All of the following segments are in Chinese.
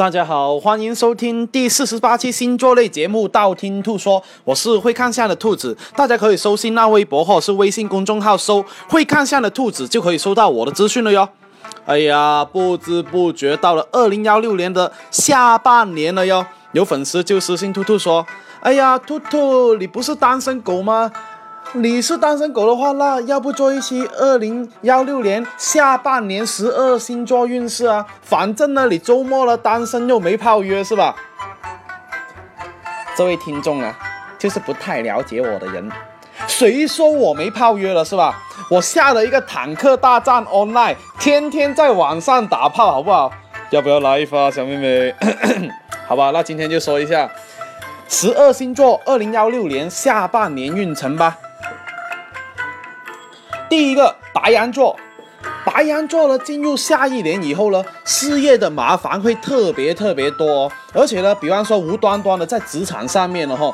大家好，欢迎收听第四十八期星座类节目《道听途说》，我是会看相的兔子，大家可以搜新浪微博或者是微信公众号搜“会看相的兔子”，就可以收到我的资讯了哟。哎呀，不知不觉到了二零幺六年的下半年了哟，有粉丝就私信兔兔说：“哎呀，兔兔，你不是单身狗吗？”你是单身狗的话，那要不做一期二零幺六年下半年十二星座运势啊？反正呢，你周末了，单身又没炮约，是吧？这位听众啊，就是不太了解我的人。谁说我没炮约了，是吧？我下了一个坦克大战 online，天天在网上打炮，好不好？要不要来一发，小妹妹？好吧，那今天就说一下十二星座二零幺六年下半年运程吧。第一个白羊座，白羊座呢，进入下一年以后呢，事业的麻烦会特别特别多，而且呢，比方说无端端的在职场上面呢，哈，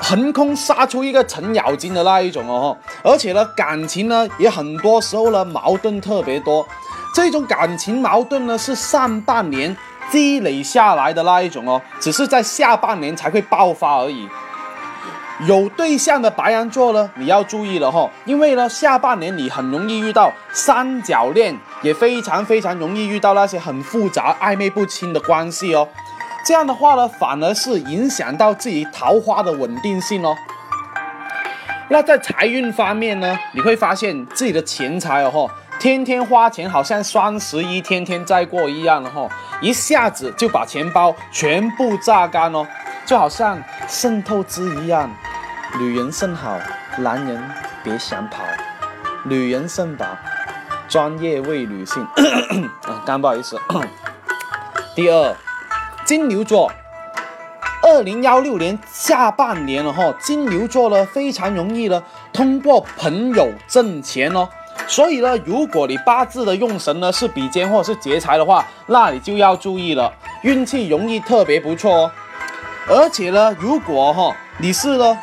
横空杀出一个程咬金的那一种哦，而且呢，感情呢也很多时候呢矛盾特别多，这种感情矛盾呢是上半年积累下来的那一种哦，只是在下半年才会爆发而已。有对象的白羊座呢，你要注意了哈，因为呢，下半年你很容易遇到三角恋，也非常非常容易遇到那些很复杂、暧昧不清的关系哦。这样的话呢，反而是影响到自己桃花的稳定性哦。那在财运方面呢，你会发现自己的钱财哦，天天花钱，好像双十一天天在过一样的哈，一下子就把钱包全部榨干哦，就好像渗透汁一样。女人甚好，男人别想跑。女人甚宝，专业为女性。啊，刚不好意思。第二，金牛座，二零幺六年下半年了哈，金牛座呢非常容易呢通过朋友挣钱哦。所以呢，如果你八字的用神呢是比肩或者是劫财的话，那你就要注意了，运气容易特别不错哦。而且呢，如果哈你是呢。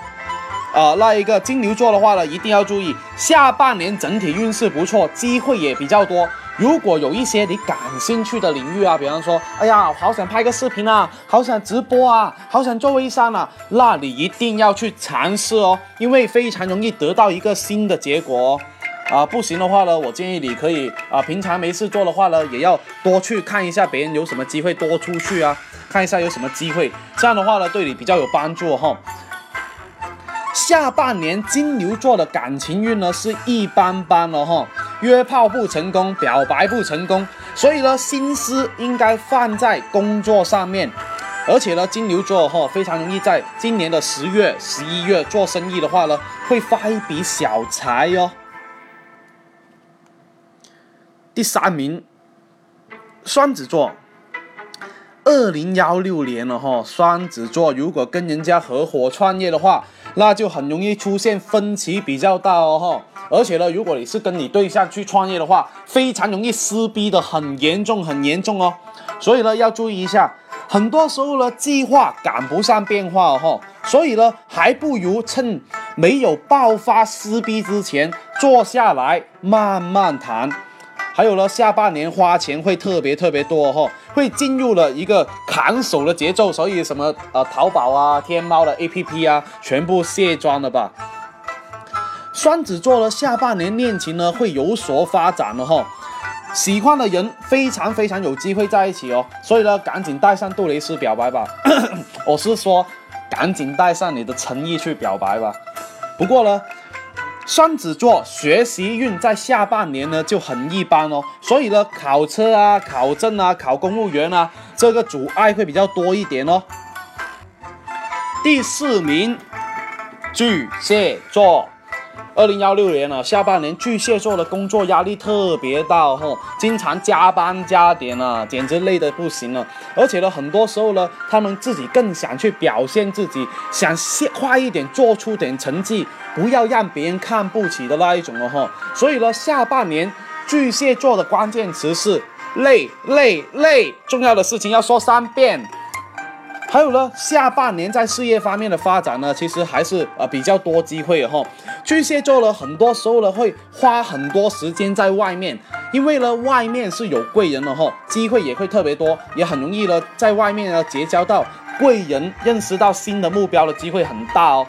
啊，那一个金牛座的话呢，一定要注意，下半年整体运势不错，机会也比较多。如果有一些你感兴趣的领域啊，比方说，哎呀，好想拍个视频啊，好想直播啊，好想做微商啊，那你一定要去尝试哦，因为非常容易得到一个新的结果哦。啊，不行的话呢，我建议你可以啊，平常没事做的话呢，也要多去看一下别人有什么机会，多出去啊，看一下有什么机会，这样的话呢，对你比较有帮助哈。下半年金牛座的感情运呢是一般般了哈，约炮不成功，表白不成功，所以呢心思应该放在工作上面，而且呢金牛座哈非常容易在今年的十月、十一月做生意的话呢会发一笔小财哟。第三名，双子座。二零幺六年了哈，双子座如果跟人家合伙创业的话，那就很容易出现分歧比较大哦哈。而且呢，如果你是跟你对象去创业的话，非常容易撕逼的很严重很严重哦。所以呢，要注意一下，很多时候呢，计划赶不上变化哦哈。所以呢，还不如趁没有爆发撕逼之前，坐下来慢慢谈。还有呢，下半年花钱会特别特别多哈，会进入了一个砍手的节奏，所以什么呃淘宝啊、天猫的 APP 啊，全部卸妆了吧。双子座呢，下半年恋情呢会有所发展了哈，喜欢的人非常非常有机会在一起哦，所以呢，赶紧带上杜蕾斯表白吧。我是说，赶紧带上你的诚意去表白吧。不过呢。双子座学习运在下半年呢就很一般哦，所以呢考车啊、考证啊、考公务员啊，这个阻碍会比较多一点哦。第四名，巨蟹座。二零幺六年了，下半年巨蟹座的工作压力特别大哦，经常加班加点啊，简直累得不行了。而且呢，很多时候呢，他们自己更想去表现自己，想快一点做出点成绩，不要让别人看不起的那一种哦哈。所以呢，下半年巨蟹座的关键词是累累累，重要的事情要说三遍。还有呢，下半年在事业方面的发展呢，其实还是呃比较多机会哈。巨蟹座呢，很多时候呢会花很多时间在外面，因为呢外面是有贵人的哈，机会也会特别多，也很容易呢在外面呢结交到贵人，认识到新的目标的机会很大哦。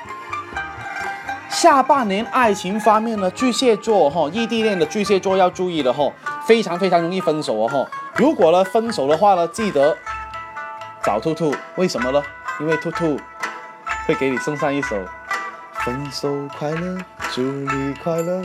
下半年爱情方面呢，巨蟹座哈，异地恋的巨蟹座要注意了哈，非常非常容易分手哦哈。如果呢分手的话呢，记得找兔兔，为什么呢？因为兔兔会给你送上一首《分手快乐，祝你快乐》。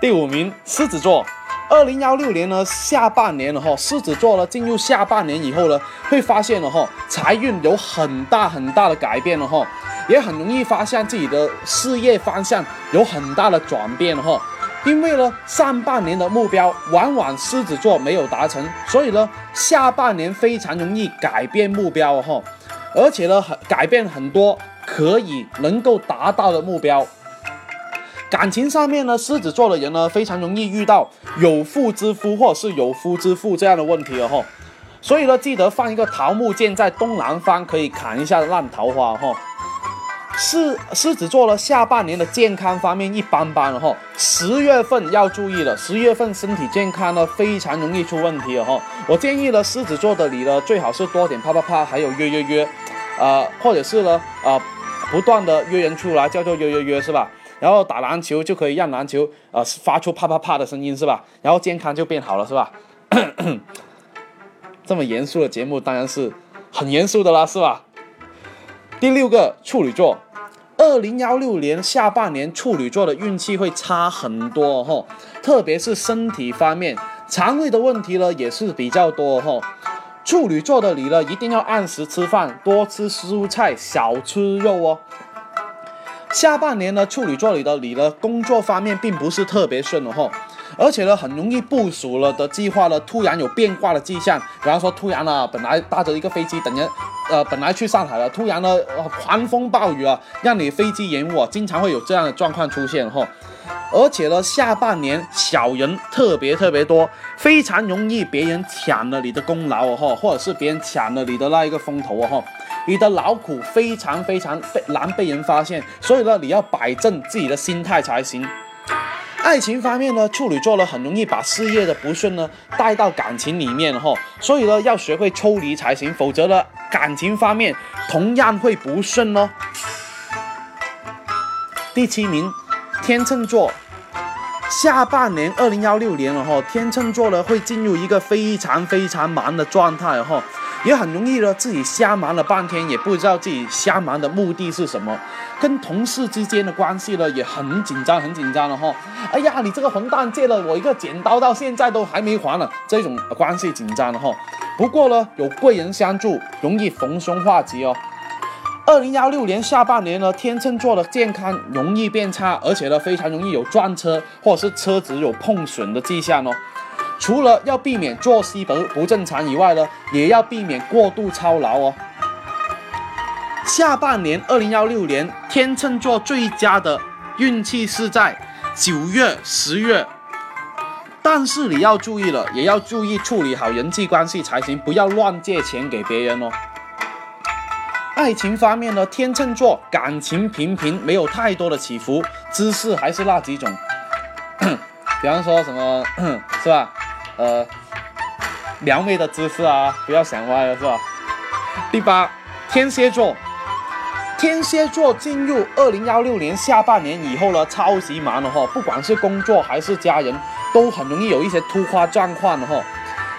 第五名，狮子座，二零幺六年呢下半年了哈，狮子座呢进入下半年以后呢，会发现了哈，财运有很大很大的改变了哈。也很容易发现自己的事业方向有很大的转变了哈，因为呢上半年的目标往往狮子座没有达成，所以呢下半年非常容易改变目标哈，而且呢很改变很多可以能够达到的目标。感情上面呢，狮子座的人呢非常容易遇到有妇之夫或是有夫之妇这样的问题了哈，所以呢记得放一个桃木剑在东南方，可以砍一下烂桃花哈。狮狮子座呢，下半年的健康方面一般般了哈。十月份要注意了，十月份身体健康呢非常容易出问题了哈。我建议呢，狮子座的你呢，最好是多点啪啪啪，还有约约约，呃，或者是呢，呃，不断的约人出来，叫做约约约是吧？然后打篮球就可以让篮球呃发出啪啪啪的声音是吧？然后健康就变好了是吧？这么严肃的节目当然是很严肃的啦是吧？第六个处女座。二零幺六年下半年，处女座的运气会差很多哈，特别是身体方面，肠胃的问题呢也是比较多哈。处女座的你呢，一定要按时吃饭，多吃蔬菜，少吃肉哦。下半年呢，处女座里的你呢，工作方面并不是特别顺哦。而且呢，很容易部署了的计划呢，突然有变卦的迹象。比方说，突然呢，本来搭着一个飞机等人，呃，本来去上海了，突然呢，狂风暴雨啊，让你飞机延误啊，经常会有这样的状况出现哈。而且呢，下半年小人特别特别多，非常容易别人抢了你的功劳哦，或者是别人抢了你的那一个风头哦，你的劳苦非常非常被难被人发现，所以呢，你要摆正自己的心态才行。爱情方面呢，处女座呢很容易把事业的不顺呢带到感情里面哈，所以呢要学会抽离才行，否则呢感情方面同样会不顺哦。第七名，天秤座，下半年二零幺六年了哈，天秤座呢会进入一个非常非常忙的状态哈。也很容易呢，自己瞎忙了半天，也不知道自己瞎忙的目的是什么。跟同事之间的关系呢，也很紧张，很紧张了哈。哎呀，你这个混蛋借了我一个剪刀，到现在都还没还呢，这种关系紧张了哈。不过呢，有贵人相助，容易逢凶化吉哦。二零幺六年下半年呢，天秤座的健康容易变差，而且呢，非常容易有撞车或者是车子有碰损的迹象哦。除了要避免作息不不正常以外呢，也要避免过度操劳哦。下半年二零幺六年，天秤座最佳的运气是在九月、十月，但是你要注意了，也要注意处理好人际关系才行，不要乱借钱给别人哦。爱情方面呢，天秤座感情平平，没有太多的起伏，姿势还是那几种，比方说什么，是吧？呃，撩妹的姿势啊，不要想歪了，是吧？第八，天蝎座，天蝎座进入二零幺六年下半年以后呢，超级忙的哈，不管是工作还是家人，都很容易有一些突发状况的哈，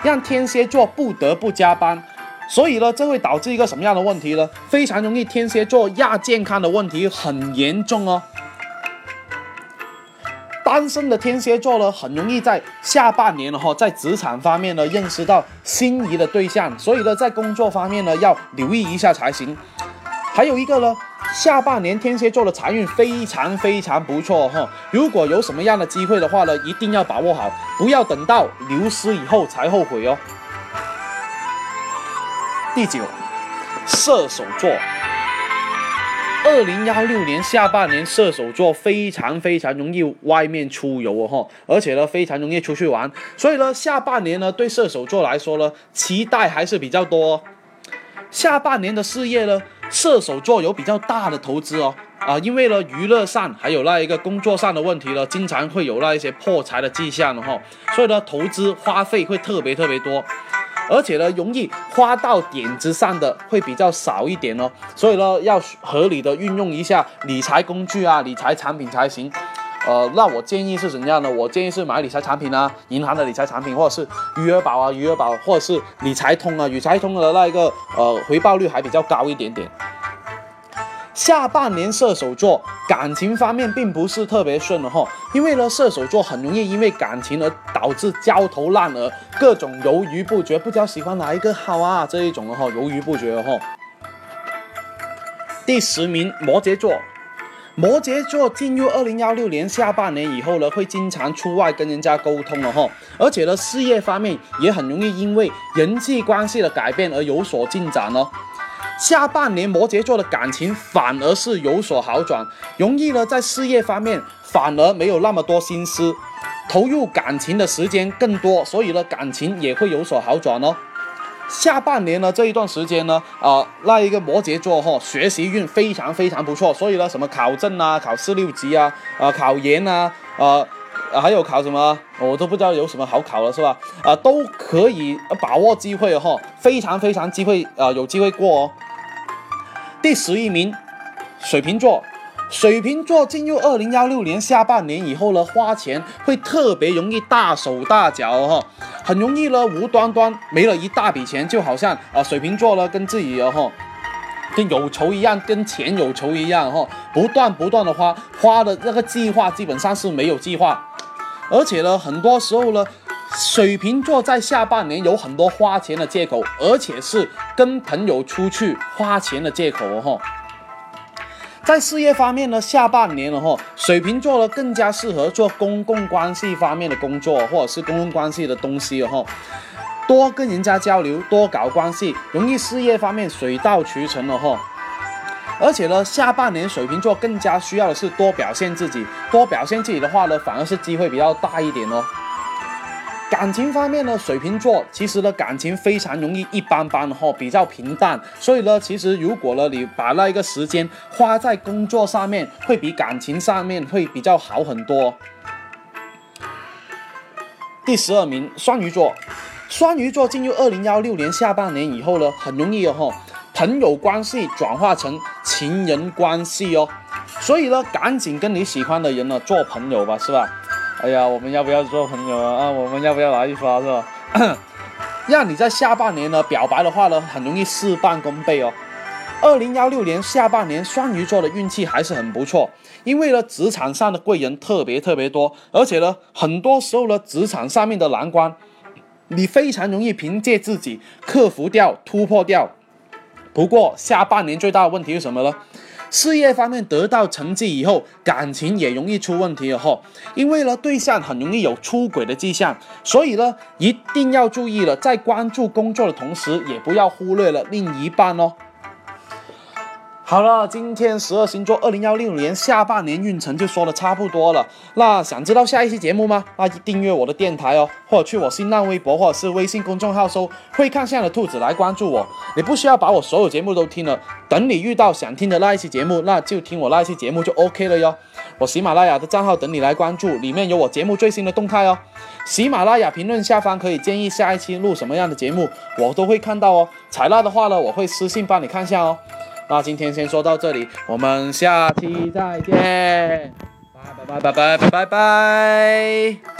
让天蝎座不得不加班，所以呢，这会导致一个什么样的问题呢？非常容易天蝎座亚健康的问题很严重哦。单身的天蝎座呢，很容易在下半年哈，在职场方面呢认识到心仪的对象，所以呢，在工作方面呢要留意一下才行。还有一个呢，下半年天蝎座的财运非常非常不错哈，如果有什么样的机会的话呢，一定要把握好，不要等到流失以后才后悔哦。第九，射手座。二零幺六年下半年，射手座非常非常容易外面出游哦，而且呢非常容易出去玩，所以呢下半年呢对射手座来说呢期待还是比较多。下半年的事业呢，射手座有比较大的投资哦，啊，因为呢娱乐上还有那一个工作上的问题呢，经常会有那一些破财的迹象的哈，所以呢投资花费会特别特别多，而且呢容易花到点子上的会比较少一点哦，所以呢要合理的运用一下理财工具啊，理财产品才行。呃，那我建议是怎样呢？我建议是买理财产品啊，银行的理财产品，或者是余额宝啊，余额宝，或者是理财通啊，理财通的那一个呃回报率还比较高一点点。下半年射手座感情方面并不是特别顺的哈，因为呢射手座很容易因为感情而导致焦头烂额，各种犹豫不决，不知道喜欢哪一个好啊这一种的哈，犹豫不决的哈。第十名摩羯座。摩羯座进入二零幺六年下半年以后呢，会经常出外跟人家沟通了哈，而且呢，事业方面也很容易因为人际关系的改变而有所进展哦。下半年摩羯座的感情反而是有所好转，容易呢在事业方面反而没有那么多心思，投入感情的时间更多，所以呢感情也会有所好转哦。下半年呢这一段时间呢，啊，那一个摩羯座哈，学习运非常非常不错，所以呢，什么考证啊，考四六级啊，啊，考研啊，啊，还有考什么，我都不知道有什么好考了，是吧？啊，都可以把握机会哈，非常非常机会啊，有机会过哦。第十一名，水瓶座。水瓶座进入二零幺六年下半年以后呢，花钱会特别容易大手大脚哈，很容易呢无端端没了一大笔钱，就好像啊水瓶座呢跟自己哈跟有仇一样，跟钱有仇一样哈，不断不断的花花的那个计划基本上是没有计划，而且呢很多时候呢，水瓶座在下半年有很多花钱的借口，而且是跟朋友出去花钱的借口哦哈。在事业方面呢，下半年了哈，水瓶座呢更加适合做公共关系方面的工作，或者是公共关系的东西了哈，多跟人家交流，多搞关系，容易事业方面水到渠成了哈。而且呢，下半年水瓶座更加需要的是多表现自己，多表现自己的话呢，反而是机会比较大一点哦。感情方面呢，水瓶座其实呢感情非常容易一般般哈，比较平淡。所以呢，其实如果呢你把那一个时间花在工作上面，会比感情上面会比较好很多。第十二名，双鱼座。双鱼座进入二零幺六年下半年以后呢，很容易哦，朋友关系转化成情人关系哦。所以呢，赶紧跟你喜欢的人呢做朋友吧，是吧？哎呀，我们要不要做朋友啊？啊，我们要不要来一发是吧？让你在下半年呢表白的话呢，很容易事半功倍哦。二零幺六年下半年，双鱼座的运气还是很不错，因为呢职场上的贵人特别特别多，而且呢很多时候呢职场上面的难关，你非常容易凭借自己克服掉、突破掉。不过下半年最大的问题是什么呢？事业方面得到成绩以后，感情也容易出问题了哈。因为呢，对象很容易有出轨的迹象，所以呢，一定要注意了，在关注工作的同时，也不要忽略了另一半哦。好了，今天十二星座二零幺六年下半年运程就说的差不多了。那想知道下一期节目吗？那订阅我的电台哦，或者去我新浪微博或者是微信公众号搜“会看相的兔子”来关注我。你不需要把我所有节目都听了，等你遇到想听的那一期节目，那就听我那一期节目就 OK 了哟。我喜马拉雅的账号等你来关注，里面有我节目最新的动态哦。喜马拉雅评论下方可以建议下一期录什么样的节目，我都会看到哦。采纳的话呢，我会私信帮你看下哦。那今天先说到这里，我们下期再见，拜拜拜拜拜拜拜拜。